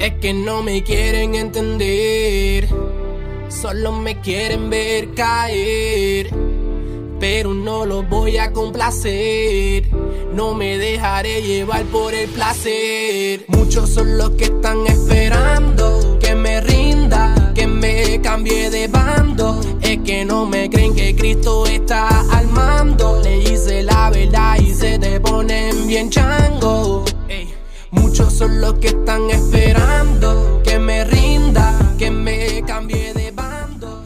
Es que no me quieren entender, solo me quieren ver caer, pero no los voy a complacer. No me dejaré llevar por el placer. Muchos son los que están esperando que me rinda, que me cambie de bando. Es que no me creen que Cristo está al mando. Le hice la verdad y se te ponen bien chango. Son los que están esperando que me rinda, que me cambie de bando.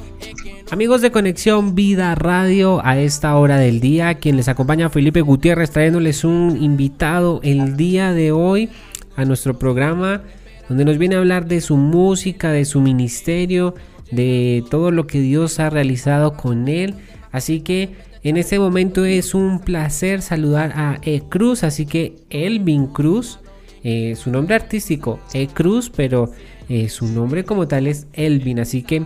Amigos de Conexión Vida Radio, a esta hora del día, quien les acompaña Felipe Gutiérrez trayéndoles un invitado el día de hoy a nuestro programa, donde nos viene a hablar de su música, de su ministerio, de todo lo que Dios ha realizado con él. Así que en este momento es un placer saludar a E Cruz, así que Elvin Cruz eh, su nombre artístico es Cruz, pero eh, su nombre como tal es Elvin. Así que,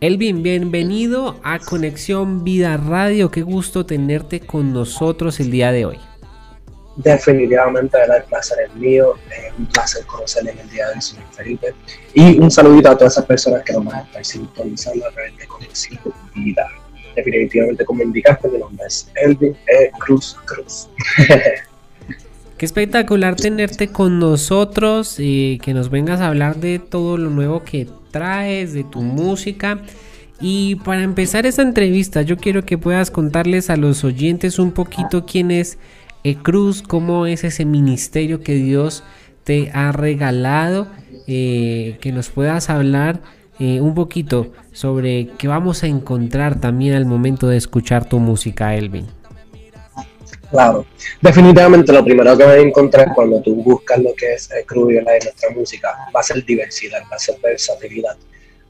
Elvin, bienvenido a Conexión Vida Radio. Qué gusto tenerte con nosotros el día de hoy. Definitivamente el placer es mío, es un placer conocerle en el día de hoy, señor Felipe. Y un saludito a todas esas personas que nos van a estar sintonizando a través de Conexión Vida. Definitivamente, como indicaste, mi nombre es Elvin e. Cruz Cruz. Qué espectacular tenerte con nosotros y que nos vengas a hablar de todo lo nuevo que traes, de tu música. Y para empezar esta entrevista, yo quiero que puedas contarles a los oyentes un poquito quién es e Cruz, cómo es ese ministerio que Dios te ha regalado, eh, que nos puedas hablar eh, un poquito sobre qué vamos a encontrar también al momento de escuchar tu música, Elvin. Claro, definitivamente lo primero que a encontrar cuando tú buscas lo que es el cruz de nuestra música va a ser diversidad, va a ser versatilidad.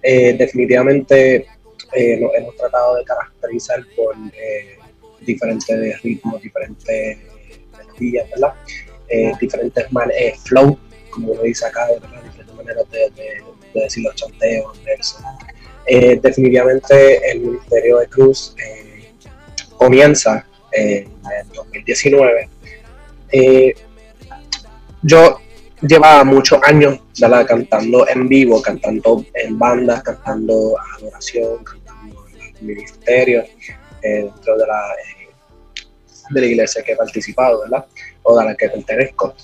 Eh, definitivamente eh, hemos tratado de caracterizar por eh, diferentes ritmos, diferentes melodías, ¿verdad? diferentes flow, como uno dice acá, diferentes maneras de, decir los chanteos, versos. definitivamente el Ministerio de Cruz comienza en 2019. Eh, yo llevaba muchos años cantando en vivo, cantando en bandas, cantando adoración, cantando en el ministerio, eh, dentro de la, eh, de la iglesia que he participado, ¿verdad? O de la que pertenezco.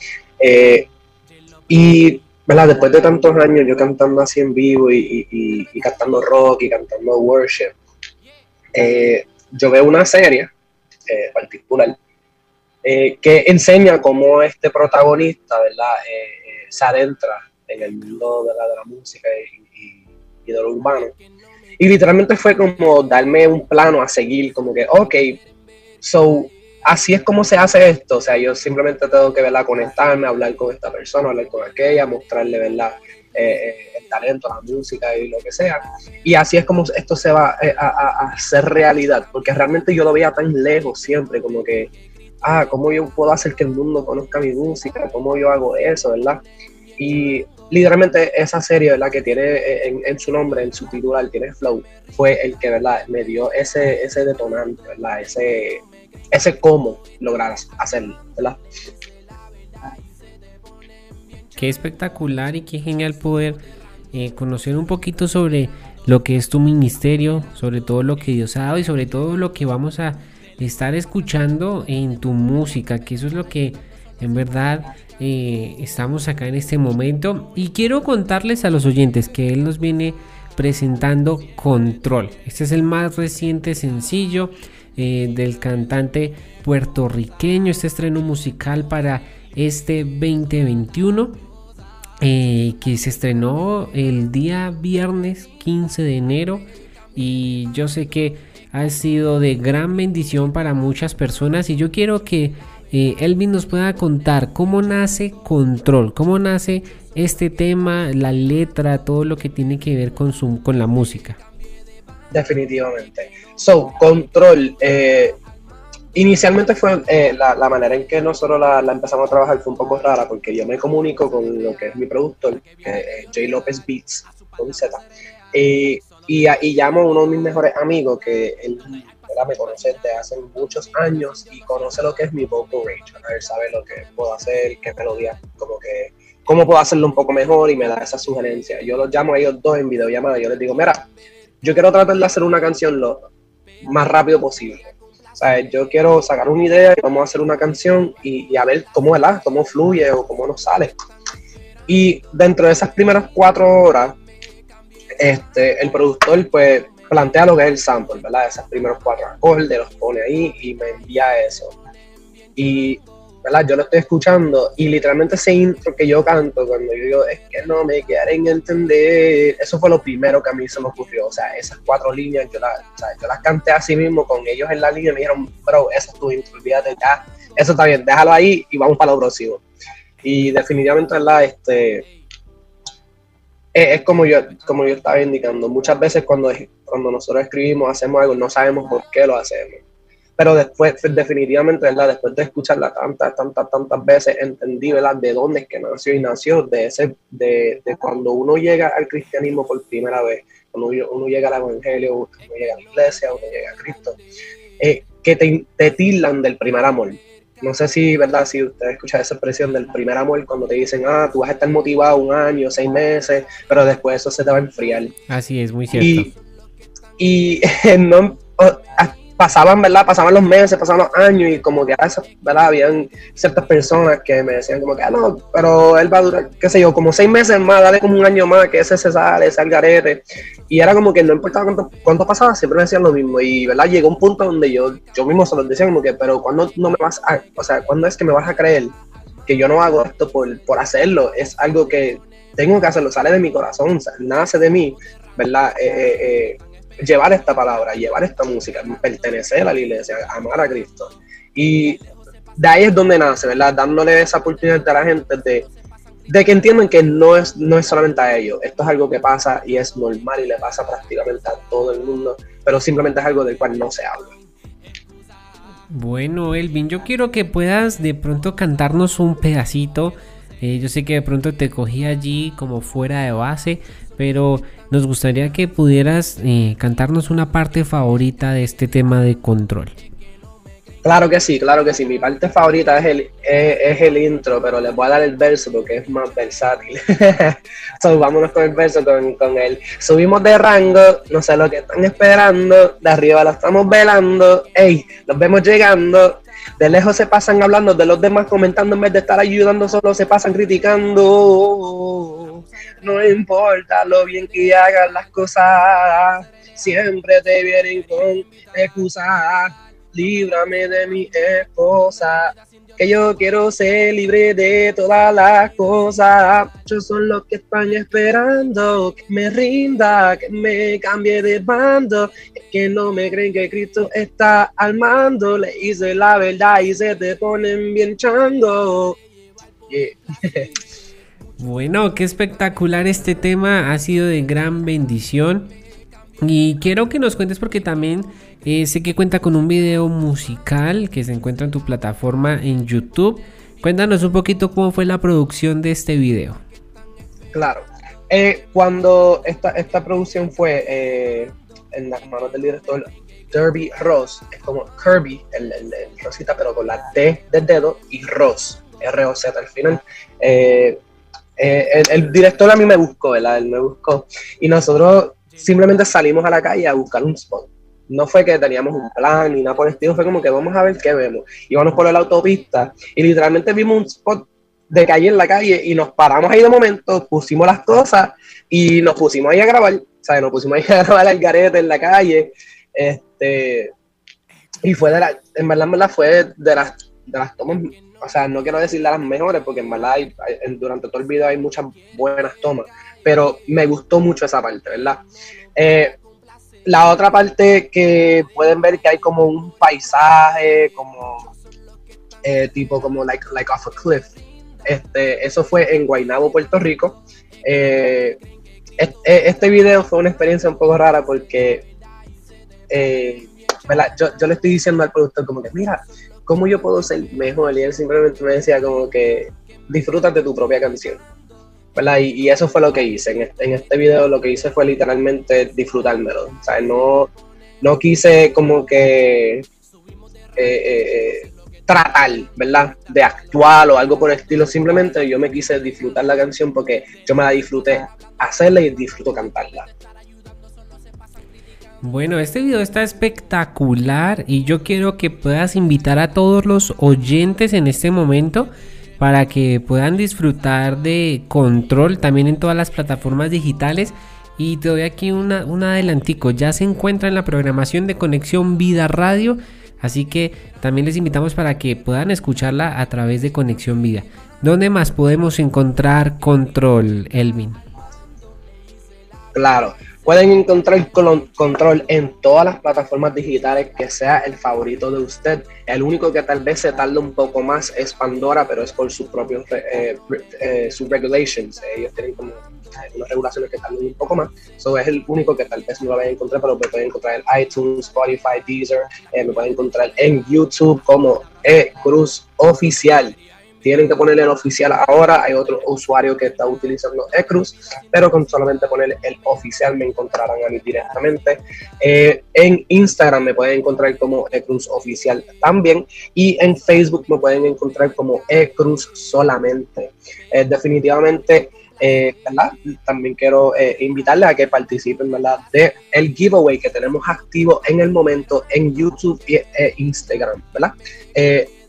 y ¿verdad? después de tantos años yo cantando así en vivo y cantando rock y cantando worship, yo veo una serie eh, particular, eh, que enseña cómo este protagonista, ¿verdad?, eh, se adentra en el mundo de la, de la música y, y, de lo urbano. Y literalmente fue como darme un plano a seguir, como que, ok, so, así es como se hace esto. O sea, yo simplemente tengo que, ¿verdad?, conectarme, hablar con esta persona, hablar con aquella, mostrarle, ¿verdad?, eh, el talento, la música y lo que sea. Y así es como esto se va eh, a, hacer realidad, porque realmente yo lo veía tan lejos siempre, como que, ah, ¿cómo yo puedo hacer que el mundo conozca mi música? ¿Cómo yo hago eso, verdad? Y literalmente esa serie, ¿verdad? Que tiene eh, en, su nombre, en su titular, tiene Flow, fue el que, ¿verdad? Me dio ese, ese detonante, ¿verdad? Ese, ese cómo lograr hacerlo, ¿verdad? Qué espectacular y qué genial poder eh, conocer un poquito sobre lo que es tu ministerio, sobre todo lo que Dios ha dado y sobre todo lo que vamos a estar escuchando en tu música, que eso es lo que en verdad eh, estamos acá en este momento. Y quiero contarles a los oyentes que Él nos viene presentando Control. Este es el más reciente sencillo eh, del cantante puertorriqueño, este estreno musical para este 2021 eh, que se estrenó el día viernes 15 de enero y yo sé que ha sido de gran bendición para muchas personas y yo quiero que eh, Elvin nos pueda contar cómo nace Control, cómo nace este tema, la letra, todo lo que tiene que ver con, su, con la música. Definitivamente. So, Control, eh, Inicialmente fue eh, la, manera en que nosotros la, empezamos a trabajar fue un poco rara porque yo me comunico con lo que es mi productor, que J. López Beats, con Z, y, y, llamo a uno de mis mejores amigos, que él, me conoce desde hace muchos años y conoce lo que es mi vocal range. Él sabe lo que puedo hacer, qué melodía, como que, cómo puedo hacerlo un poco mejor y me da esa sugerencia. Yo los llamo a ellos dos en videollamada y yo les digo, mira, yo quiero tratar de hacer una canción lo más rápido posible. O sea, yo quiero sacar una idea y vamos a hacer una canción y, y a ver cómo, ¿verdad? cómo fluye o cómo nos sale. Y dentro de esas primeras cuatro horas, este, el productor pues plantea lo que es el sample, ¿verdad? Esos primeros cuatro acordes, los pone ahí y me envía eso. Y, ¿verdad? Yo lo estoy escuchando y literalmente ese intro que yo canto cuando yo digo, es que no me quieren entender, eso fue lo primero que a mí se me ocurrió. O sea, esas cuatro líneas yo, las, yo las canté así mismo con ellos en la línea y me dijeron, bro, eso es tu intro, olvídate ya, eso está bien, déjalo ahí y vamos para lo próximo. Y definitivamente, ¿verdad? Este, es, como, yo, como yo estaba indicando, muchas veces cuando, cuando nosotros escribimos, hacemos algo, no sabemos por qué lo hacemos. Pero después, definitivamente, ¿verdad? Después de escucharla tantas, tantas, tantas veces, entendí, ¿verdad? De dónde es que nació y nació, de, ese, de, de cuando uno llega al cristianismo por primera vez, cuando uno, llega al evangelio, uno llega a la iglesia, uno llega a Cristo, eh, que te, te tildan del primer amor no sé si, ¿verdad? Si usted escucha esa expresión del primer amor cuando te dicen, ah, tú vas a estar motivado un año, seis meses, pero después eso se te va a enfriar. Así es, muy cierto. Y, y no, pasaban, ¿verdad? Pasaban los meses, pasaban los años y como que, ¿verdad? Habían ciertas personas que me decían como que, ah, no, pero él va a durar, qué sé yo, como seis meses más, dale como un año más, que ese se sale, ese garete. Y era como que no importaba cuánto, cuánto pasaba, siempre me decían lo mismo. Y, ¿verdad? Llegó un punto donde yo, yo mismo se los decía como que, pero ¿cuándo no me vas a, o sea, cuándo es que me vas a creer que yo no hago esto por, por hacerlo? Es algo que tengo que hacerlo, sale de mi corazón, nace de mí, ¿verdad? Eh, eh, eh llevar esta palabra, llevar esta música, pertenecer a la iglesia, amar a Cristo. Y de ahí es donde nace, ¿verdad? Dándole esa oportunidad a la gente de, de que entiendan que no es, no es solamente a ellos, esto es algo que pasa y es normal y le pasa prácticamente a todo el mundo, pero simplemente es algo del cual no se habla. Bueno, Elvin, yo quiero que puedas de pronto cantarnos un pedacito. Eh, yo sé que de pronto te cogí allí como fuera de base, pero nos gustaría que pudieras eh, cantarnos una parte favorita de este tema de control. Claro que sí, claro que sí. Mi parte favorita es el, es, el intro, pero les voy a dar el verso porque es más versátil. so, vámonos con el verso, con, con él. Subimos de rango, no sé lo que están esperando. De arriba lo estamos velando. Ey, los vemos llegando. De lejos se pasan hablando, de los demás comentando en vez de estar ayudando, solo se pasan criticando no importa lo bien que hagas las cosas, siempre te vienen con excusas. Líbrame de mi esposa, que yo quiero ser libre de todas las cosas. Muchos son los que están esperando que me rinda, que me cambie de bando, que no me creen que Cristo está al mando. Le hice la verdad y se te ponen bien chango. Bueno, qué espectacular este tema, ha sido de gran bendición. Y quiero que nos cuentes porque también eh, sé que cuenta con un video musical que se encuentra en tu plataforma en YouTube. Cuéntanos un poquito cómo fue la producción de este video. Claro, eh, cuando esta, esta producción fue eh, en las manos del director Derby Ross, es como Kirby, el, el, Rosita, pero con la T del dedo y Ross, R-O-Z al final. Eh, el, director a mí me buscó, ¿verdad? Él me buscó. Y nosotros simplemente salimos a la calle a buscar un spot. No fue que teníamos un plan ni nada por el estilo, fue como que vamos a ver qué vemos. Íbamos por la autopista y literalmente vimos un spot de calle en la calle y nos paramos ahí de momento, pusimos las cosas y nos pusimos ahí a grabar. O sea, nos pusimos ahí a grabar al garete en la calle. Este, y fue de la, en verdad, en verdad fue de las, de las tomas o sea, no quiero decir las mejores porque en verdad durante todo el video hay muchas buenas tomas, pero me gustó mucho esa parte, ¿verdad? Eh, la otra parte que pueden ver que hay como un paisaje, como eh, tipo como like, like off a cliff. Este, eso fue en Guaynabo, Puerto Rico. Eh, este, video fue una experiencia un poco rara porque yo, yo, le estoy diciendo al productor como que, mira, ¿cómo yo puedo ser mejor? Y él simplemente me decía como que disfrutas de tu propia canción. Y, eso fue lo que hice. En este, en este, video lo que hice fue literalmente disfrutármelo. No, no quise como que eh, eh, tratar, ¿verdad? De actuar o algo por el estilo, simplemente yo me quise disfrutar la canción porque yo me la disfruté hacerla y disfruto cantarla. Bueno, este video está espectacular y yo quiero que puedas invitar a todos los oyentes en este momento para que puedan disfrutar de control también en todas las plataformas digitales. Y te doy aquí una, un adelantico, ya se encuentra en la programación de Conexión Vida Radio, así que también les invitamos para que puedan escucharla a través de Conexión Vida. ¿Dónde más podemos encontrar control, Elvin? Claro, Pueden encontrar control en todas las plataformas digitales que sea el favorito de usted. El único que tal vez se tarda un poco más es Pandora, pero es por sus propios eh, eh, sus regulations. Ellos tienen como unas regulaciones que tardan un poco más. Eso es el único que tal vez no lo vayan a encontrar, pero me pueden encontrar en iTunes, Spotify, Deezer. Eh, me pueden encontrar en YouTube como E Cruz Oficial tienen que ponerle el oficial ahora. Hay otro usuario que está utilizando eCruz, pero con solamente ponerle el oficial me encontrarán a mí directamente. Eh, en Instagram me pueden encontrar como eCruz oficial también y en Facebook me pueden encontrar como eCruz solamente. Eh, definitivamente. Eh, También quiero invitarles a que participen ¿verdad? de el giveaway que tenemos activo en el momento en YouTube e Instagram, ¿verdad?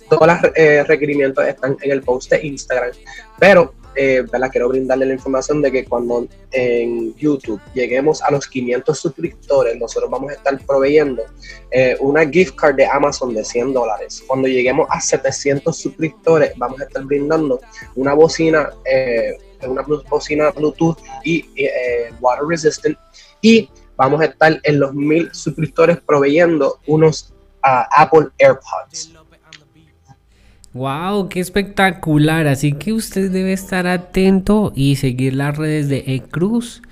Todos los eh, requerimientos están en el post de Instagram, pero eh, quiero brindarle la información de que cuando en YouTube lleguemos a los 500 suscriptores, nosotros vamos a estar proveyendo eh, una gift card de Amazon de 100 dólares. Cuando lleguemos a 700 suscriptores, vamos a estar brindando una bocina, eh, una bocina Bluetooth y water resistant. Y vamos a estar en los 1000 suscriptores proveyendo unos ah, Apple AirPods. Wow, qué espectacular. Así que usted debe estar atento y seguir las redes de eCruz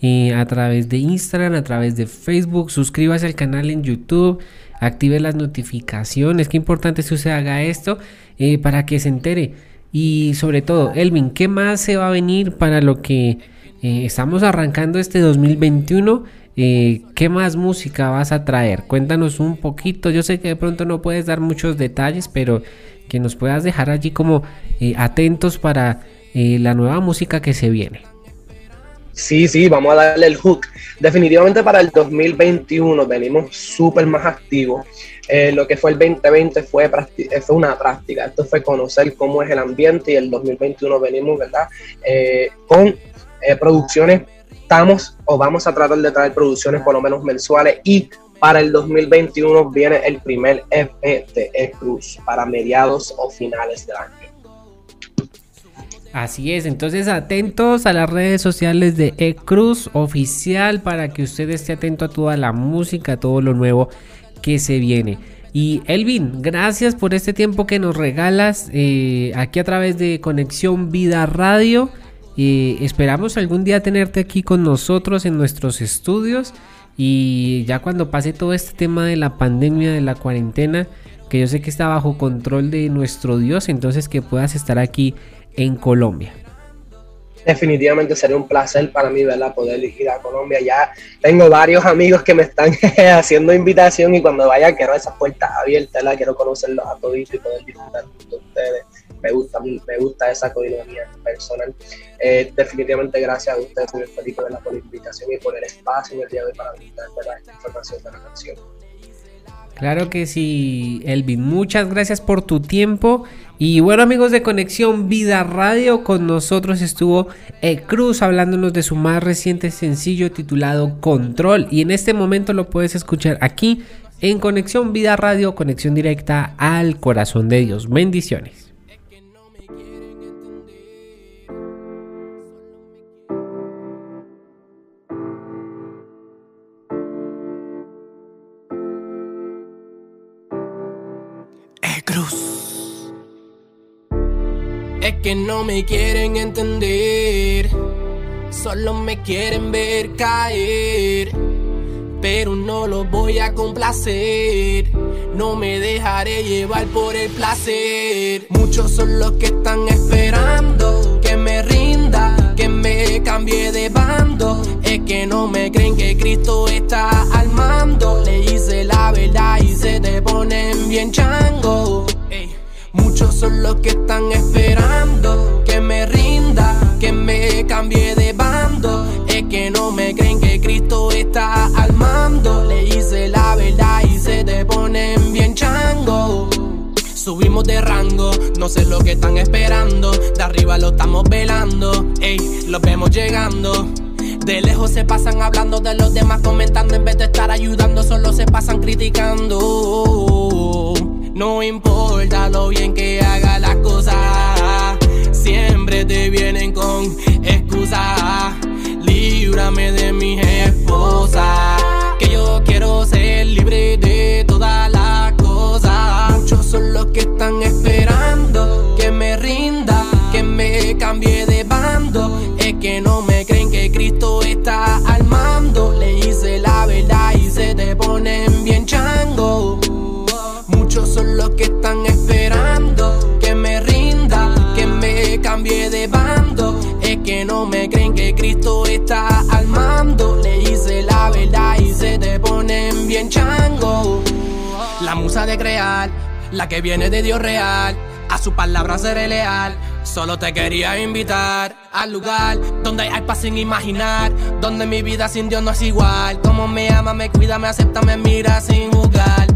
eh, a través de Instagram, a través de Facebook. Suscríbase al canal en YouTube, active las notificaciones. Qué importante es que usted haga esto eh, para que se entere. Y sobre todo, Elvin, ¿qué más se va a venir para lo que eh, estamos arrancando este 2021? ¿Qué más música vas a traer? Cuéntanos un poquito. Yo sé que de pronto no puedes dar muchos detalles, pero que nos puedas dejar allí como eh, atentos para eh, la nueva música que se viene. Sí, sí, vamos a darle el hook. Definitivamente para el 2021 venimos súper más activos. Eh, lo que fue el 2020 fue, fue una práctica. Esto fue conocer cómo es el ambiente y el 2021 venimos, ¿verdad? con producciones, estamos o vamos a tratar de traer producciones por lo menos mensuales y para el 2021 viene el primer EP de E-Cruz para mediados o finales del año. Así es, entonces atentos a las redes sociales de E-Cruz oficial para que usted esté atento a toda la música, a todo lo nuevo que se viene. Y Elvin, gracias por este tiempo que nos regalas eh, aquí a través de Conexión Vida Radio. y esperamos algún día tenerte aquí con nosotros en nuestros estudios y ya cuando pase todo este tema de la pandemia, de la cuarentena, que yo sé que está bajo control de nuestro Dios, entonces que puedas estar aquí en Colombia. Definitivamente sería un placer para mí, ¿verdad? Poder ir a Colombia. Ya tengo varios amigos que me están haciendo invitación y cuando vaya quiero esas puertas abiertas, ¿verdad? Quiero conocerlos a todos y poder disfrutar con ustedes me gusta, me gusta esa coordinación personal. Eh, definitivamente gracias a ustedes, señor Felipe, por la invitación y por el espacio en el día de hoy para brindar esta información de la canción. Claro que sí, Elvin. Muchas gracias por tu tiempo. Y bueno, amigos de Conexión Vida Radio, con nosotros estuvo e Cruz hablándonos de su más reciente sencillo titulado Control. Y en este momento lo puedes escuchar aquí en Conexión Vida Radio, conexión directa al corazón de Dios. Bendiciones. Que no me quieren entender, solo me quieren ver caer. Pero no lo voy a complacer, no me dejaré llevar por el placer. Muchos son los que están esperando que me rinda, que me cambie de bando. Es que no me creen que Cristo está al mando. Leí bien chango. Son los que están esperando que me rinda, que me cambie de bando. Es que no me creen que Cristo está al mando. Le hice la verdad y se te ponen bien chango. Subimos de rango, no sé lo que están esperando. De arriba lo estamos velando, ey, los vemos llegando. De lejos se pasan hablando de los demás, comentando en vez de estar ayudando, solo se pasan criticando. No importa lo bien que haga las cosas, siempre te vienen con excusas. Líbrame de mis esposas, que yo quiero ser libre de todas las cosas. Muchos son los que están Cristo está al mando. Le hice la verdad y se te ponen bien chango. La musa de crear, la que viene de Dios real. A su palabra seré leal. Solo te quería invitar al lugar donde hay paz sin imaginar. Donde mi vida sin Dios no es igual. Como me ama, me cuida, me acepta, me mira sin jugar.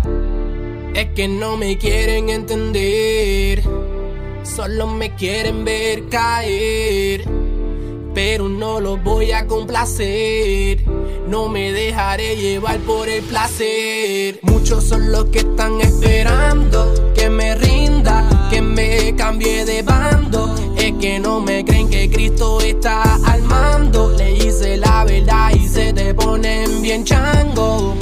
Es que no me quieren entender. Solo me quieren ver caer. Pero no los voy a complacer. No me dejaré llevar por el placer. Muchos son los que están esperando que me rinda, que me cambie de bando. Es que no me creen que Cristo está al mando. Le hice la verdad y se te ponen bien chango.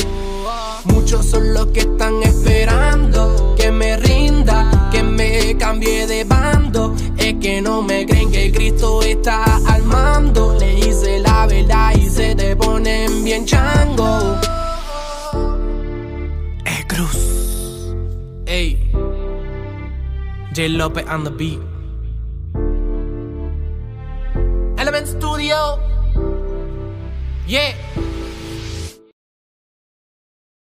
Muchos son los que están esperando que me rinda, que me cambie de bando. Es que no me creen que Cristo está al mando. Le hice la verdad y se te ponen bien chango. Eh, Cruz. Ey. J. Lopez on the beat. Element Studio. Yeah.